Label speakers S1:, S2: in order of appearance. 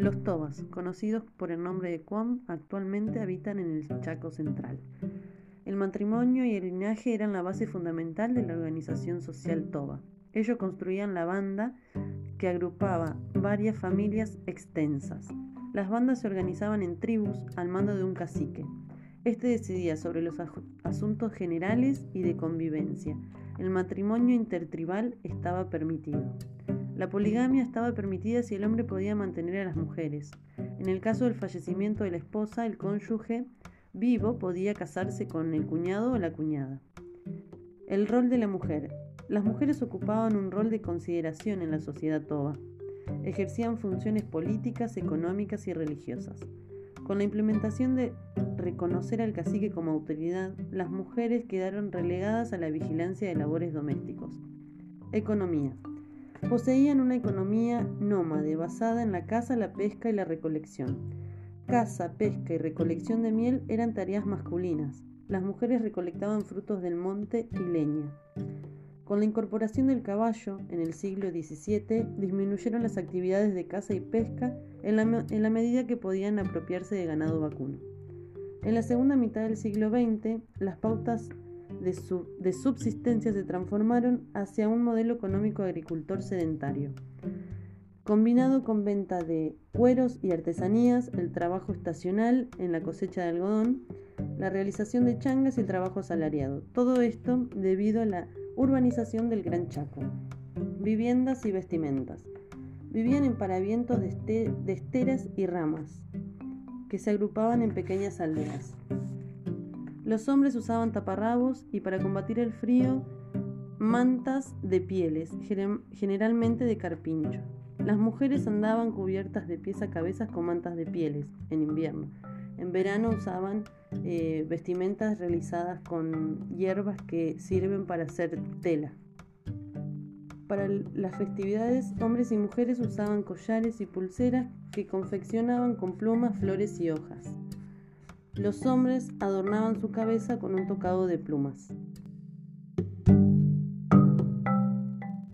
S1: Los tobas, conocidos por el nombre de Cuam, actualmente habitan en el Chaco Central. El matrimonio y el linaje eran la base fundamental de la organización social toba. Ellos construían la banda que agrupaba varias familias extensas. Las bandas se organizaban en tribus al mando de un cacique. Este decidía sobre los asuntos generales y de convivencia. El matrimonio intertribal estaba permitido. La poligamia estaba permitida si el hombre podía mantener a las mujeres. En el caso del fallecimiento de la esposa, el cónyuge vivo podía casarse con el cuñado o la cuñada. El rol de la mujer. Las mujeres ocupaban un rol de consideración en la sociedad toba. Ejercían funciones políticas, económicas y religiosas. Con la implementación de reconocer al cacique como autoridad, las mujeres quedaron relegadas a la vigilancia de labores domésticos. Economía. Poseían una economía nómade basada en la caza, la pesca y la recolección. Caza, pesca y recolección de miel eran tareas masculinas. Las mujeres recolectaban frutos del monte y leña. Con la incorporación del caballo en el siglo XVII disminuyeron las actividades de caza y pesca en la, medida que podían apropiarse de ganado vacuno. En la segunda mitad del siglo XX, las pautas de, de subsistencia se transformaron hacia un modelo económico agricultor sedentario. Combinado con venta de cueros y artesanías, el trabajo estacional en la cosecha de algodón, la realización de changas y el trabajo asalariado. Todo esto debido a la Urbanización del Gran Chaco. Viviendas y vestimentas. Vivían en paravientos de, este, esteras y ramas, que se agrupaban en pequeñas aldeas. Los hombres usaban taparrabos y para combatir el frío, mantas de pieles, generalmente de carpincho. Las mujeres andaban cubiertas de pies a cabeza con mantas de pieles en invierno. En verano usaban eh, vestimentas realizadas con hierbas que sirven para hacer tela. Para las festividades, hombres y mujeres usaban collares y pulseras que confeccionaban con plumas, flores y hojas. Los hombres adornaban su cabeza con un tocado de plumas.